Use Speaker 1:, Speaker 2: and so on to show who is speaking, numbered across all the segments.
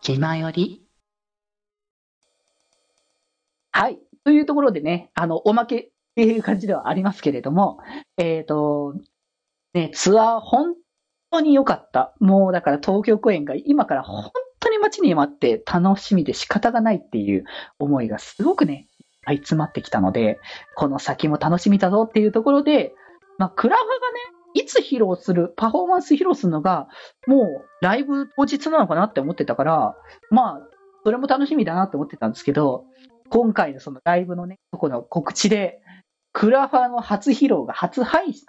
Speaker 1: 気まより？はい。というところでね、あの、おまけっていう感じではありますけれども、えっ、ー、と、ね、ツアー本当に良かった。もうだから東京公演が今から本当に待ちに待って楽しみで仕方がないっていう思いがすごくね、いっ詰まってきたので、この先も楽しみだぞっていうところで、まあ、クラファがね、いつ披露する、パフォーマンス披露するのが、もうライブ当日なのかなって思ってたから、まあ、それも楽しみだなって思ってたんですけど、今回のそのライブのね、とこの告知で、クラファーの初披露が初配信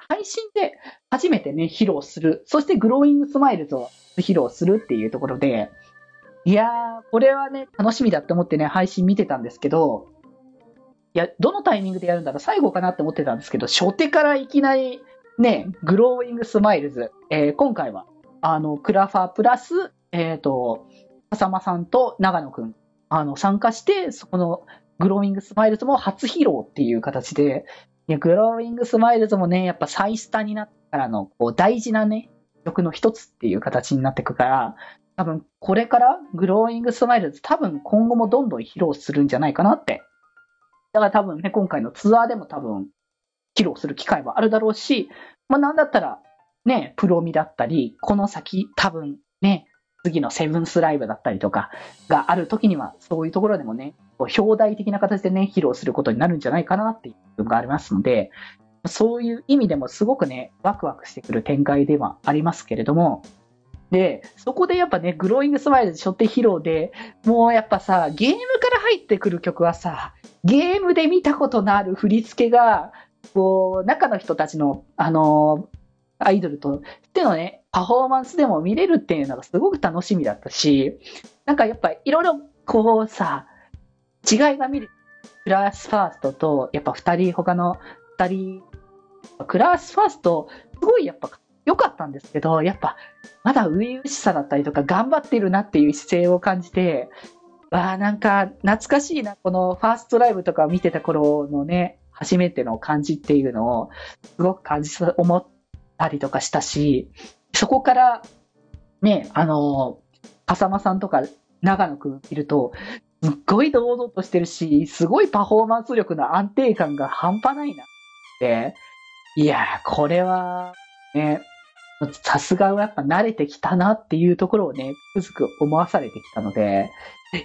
Speaker 1: で初めてね、披露する。そして Growing Smiles を披露するっていうところで、いやー、これはね、楽しみだって思ってね、配信見てたんですけど、いや、どのタイミングでやるんだろう最後かなって思ってたんですけど、初手からいきなり、ね、 Growing Smiles、えー、今回は、あの、クラファープラス、えっ、ー、と、浅間さんと長野くん、あの、参加して、そこの Growing Smiles も初披露っていう形で、いや、 Growing Smiles もね、やっぱ再スタになってからの、こう、大事なね、曲の一つっていう形になってくから、多分、これから Growing Smiles 多分今後もどんどん披露するんじゃないかなって。だから多分ね、今回のツアーでも多分、披露する機会はあるだろうし、まあなんだったら、ね、プロミだったり、この先多分ね、次のセブンスライブだったりとかがある時には、そういうところでもね、表題的な形でね、披露することになるんじゃないかなっていう部分がありますので、そういう意味でもすごくね、ワクワクしてくる展開ではありますけれども、で、そこでやっぱね、グローイングスマイルで初手披露で、もうやっぱさ、ゲームから入ってくる曲はさ、ゲームで見たことのある振り付けが、こう、中の人たちの、あのアイドルとしてのね、パフォーマンスでも見れるっていうのがすごく楽しみだったし、なんかやっぱいろいろこうさ、違いが見る。クラスファーストと、やっぱ二人、他の二人、クラスファースト、すごいやっぱ良かったんですけど、やっぱまだ初々しさだったりとか頑張ってるなっていう姿勢を感じて、わあなんか懐かしいな、このファーストライブとか見てた頃のね、初めての感じっていうのをすごく感じ、思ったりとかしたし、そこからね、あの、笠間さんとか長野くんいると、すっごい堂々としてるし、すごいパフォーマンス力の安定感が半端ないなって。いや、これは、ね、さすがはやっぱ慣れてきたなっていうところをね、つくづく思わされてきたので、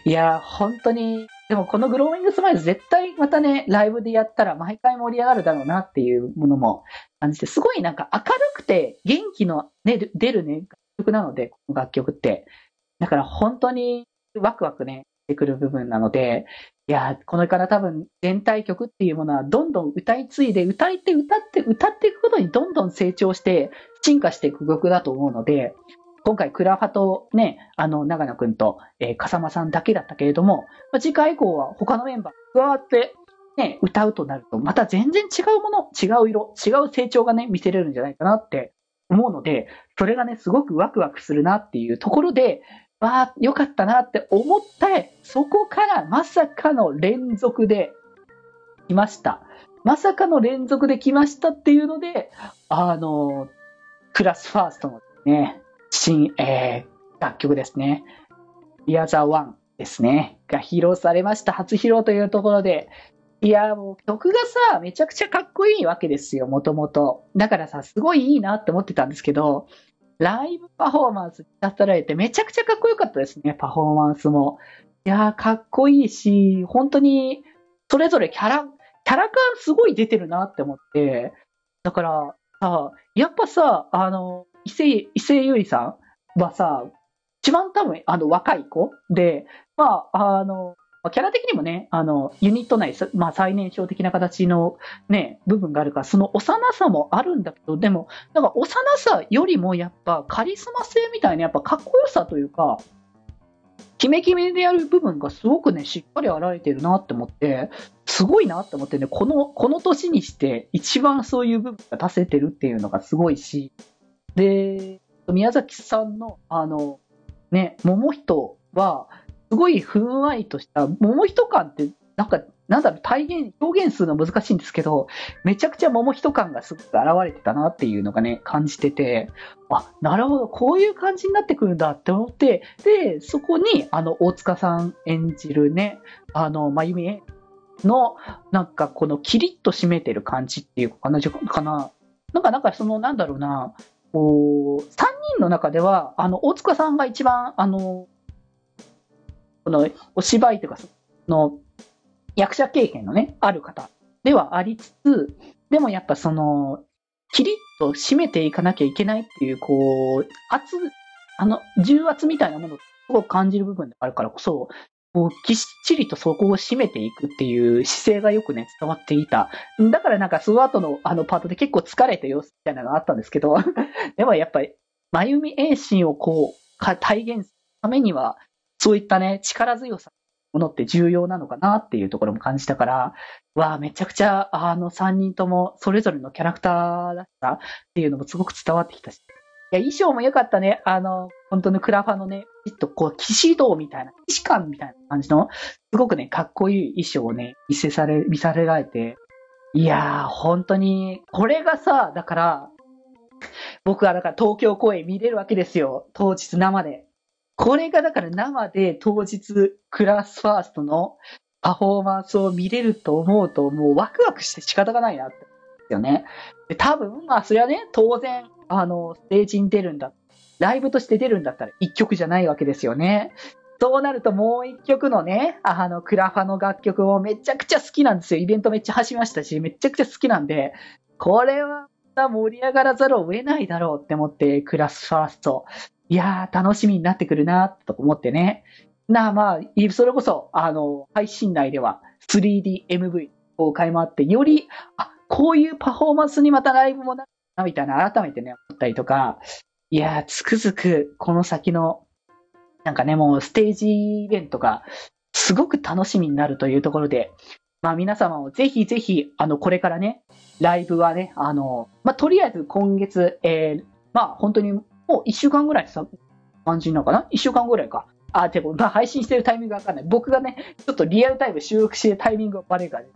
Speaker 1: いや、本当に、でもこのグローイングスマイル絶対またね、ライブでやったら毎回盛り上がるだろうなっていうものも感じて、すごいなんか明るくて元気のね、出るね、楽曲なので、この楽曲って。だから本当にワクワクね、てくる部分なので、いや、これから多分全体曲っていうものはどんどん歌い継いで、歌いて歌って歌っていくことにどんどん成長して進化していく曲だと思うので、今回クラファとね、あの、長野くんと、えー、笠間さんだけだったけれども、まあ、次回以降は他のメンバー加わって、ね、歌うとなると、また全然違うもの、違う色、違う成長がね、見せれるんじゃないかなって思うので、それがね、すごくワクワクするなっていうところで、わあ、よかったなって思って、そこからまさかの連続で来ました。まさかの連続で来ましたっていうので、あの、クラスファーストのね、新、えー、楽曲ですね。Be as a One ですね。が披露されました。初披露というところで。いや、もう曲がさ、めちゃくちゃかっこいいわけですよ、もともと。だからさ、すごいいいなって思ってたんですけど、ライブパフォーマンス出されてめちゃくちゃかっこよかったですね、パフォーマンスも。いや、かっこいいし、本当に、それぞれキャラ、キャラ感すごい出てるなって思って、だからさ、やっぱさ、あの、伊勢、伊勢ゆりさんはさ、一番多分、あの、若い子で、まあ、あの、キャラ的にもね、あの、ユニット内、まあ、最年少的な形のね、部分があるから、その幼さもあるんだけど、でも、なんか幼さよりもやっぱカリスマ性みたいな、やっぱかっこよさというか、キメキメでやる部分がすごくね、しっかり現れてるなって思って、すごいなって思ってね、この、この年にして一番そういう部分が出せてるっていうのがすごいし、で、宮崎さんの、あの、ね、桃人は、すごいふんわりとした、桃人感って、なんか、なんだろう、体現、表現するの難しいんですけど、めちゃくちゃ桃人感がすごく現れてたなっていうのがね、感じてて、あ、なるほど、こういう感じになってくるんだって思って、で、そこに、あの、大塚さん演じるね、あの、まゆみの、なんかこのキリッと締めてる感じっていうかな、かな。なんか、なんかその、なんだろうな、こう、3人の中では、あの、大塚さんが一番、あの、このお芝居というか、その役者経験のね、ある方ではありつつ、でもやっぱその、キリッと締めていかなきゃいけないっていう、こう、圧、あの、重圧みたいなものをすごく感じる部分であるからこそ、こう、きっちりとそこを締めていくっていう姿勢がよくね、伝わっていた。だからなんかその後のあのパートで結構疲れた様子みたいなのがあったんですけど、でもやっぱり、真由美栄心をこう、体現するためには、そういったね、力強さものって重要なのかなっていうところも感じたから、わあ、めちゃくちゃ、あの3人ともそれぞれのキャラクターだったっていうのもすごく伝わってきたし。いや、衣装も良かったね。あの、本当のクラファのね、きっとこう、騎士道みたいな、騎士感みたいな感じの、すごくね、かっこいい衣装をね、見せされ、見されられて、いやー、本当に、これがさ、だから、僕はだから東京公演見れるわけですよ。当日生で。これがだから生で当日クラスファーストのパフォーマンスを見れると思うと、もうワクワクして仕方がないなって。よね。で、多分、まあ、それはね、当然、あの、ステージに出るんだ。ライブとして出るんだったら一曲じゃないわけですよね。そうなるともう一曲のね、あの、クラファの楽曲をめちゃくちゃ好きなんですよ。イベントめっちゃ走りましたし、めちゃくちゃ好きなんで、これは盛り上がらざるを得ないだろうって思って、クラスファースト。いやー、楽しみになってくるな、と思ってね。なあ、まあ、それこそ、あの、配信内では 3DMV 公開もあって、より、あ、こういうパフォーマンスにまたライブもなな、みたいな、改めてね、思ったりとか、いやー、つくづく、この先の、なんかね、もうステージイベントが、すごく楽しみになるというところで、まあ皆様もぜひぜひ、あの、これからね、ライブはね、あの、まあとりあえず今月、えー、まあ本当にもう一週間ぐらいさ、感じなのかな？一週間ぐらいか。あ、でも、まあ、配信してるタイミングがわかんない。僕がね、ちょっとリアルタイム収録してるタイミングがバレるから、ね、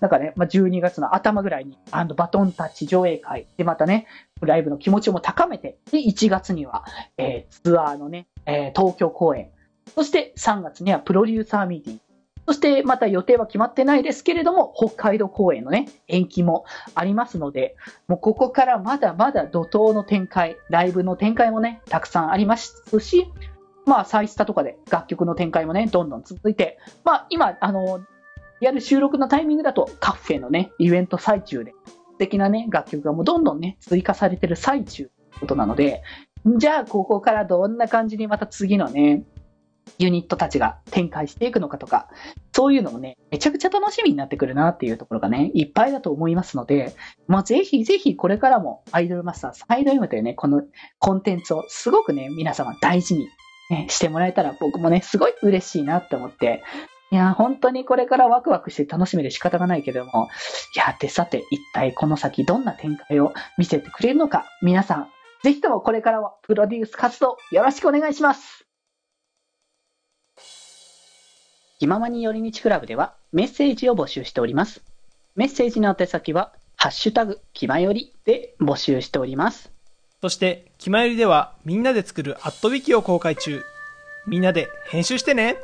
Speaker 1: なんかね、まあ、12月の頭ぐらいに、あの、バトンタッチ上映会。でまたね、ライブの気持ちも高めて、で、1月には、えー、ツアーのね、えー、東京公演、そして3月にはプロデューサーミーティング、そしてまた予定は決まってないですけれども、北海道公演のね、延期もありますので、もうここからまだまだ怒涛の展開、ライブの展開もね、たくさんありますし、まあ、サイスタとかで楽曲の展開もね、どんどん続いて、まあ、今、あの、やる収録のタイミングだと、カフェのね、イベント最中で、素敵なね、楽曲がもうどんどんね、追加されてる最中ということなので、じゃあ、ここからどんな感じにまた次のね、ユニットたちが展開していくのかとか、そういうのもね、めちゃくちゃ楽しみになってくるなっていうところがね、いっぱいだと思いますので、まあ、ぜひぜひこれからもアイドルマスターサイド M というね、このコンテンツをすごくね、皆様大事に、ね、してもらえたら僕もね、すごい嬉しいなって思って、いや、本当にこれからワクワクして楽しみで仕方がないけれども、いや、でさて、一体この先どんな展開を見せてくれるのか、皆さん、ぜひともこれからはプロデュース活動よろしくお願いします。気ままに寄り道クラブではメッセージを募集しております。メッセージの宛先は、ハッシュタグ、気まよりで募集しております。
Speaker 2: そして、気まよりではみんなで作るアットウィキを公開中。みんなで編集してね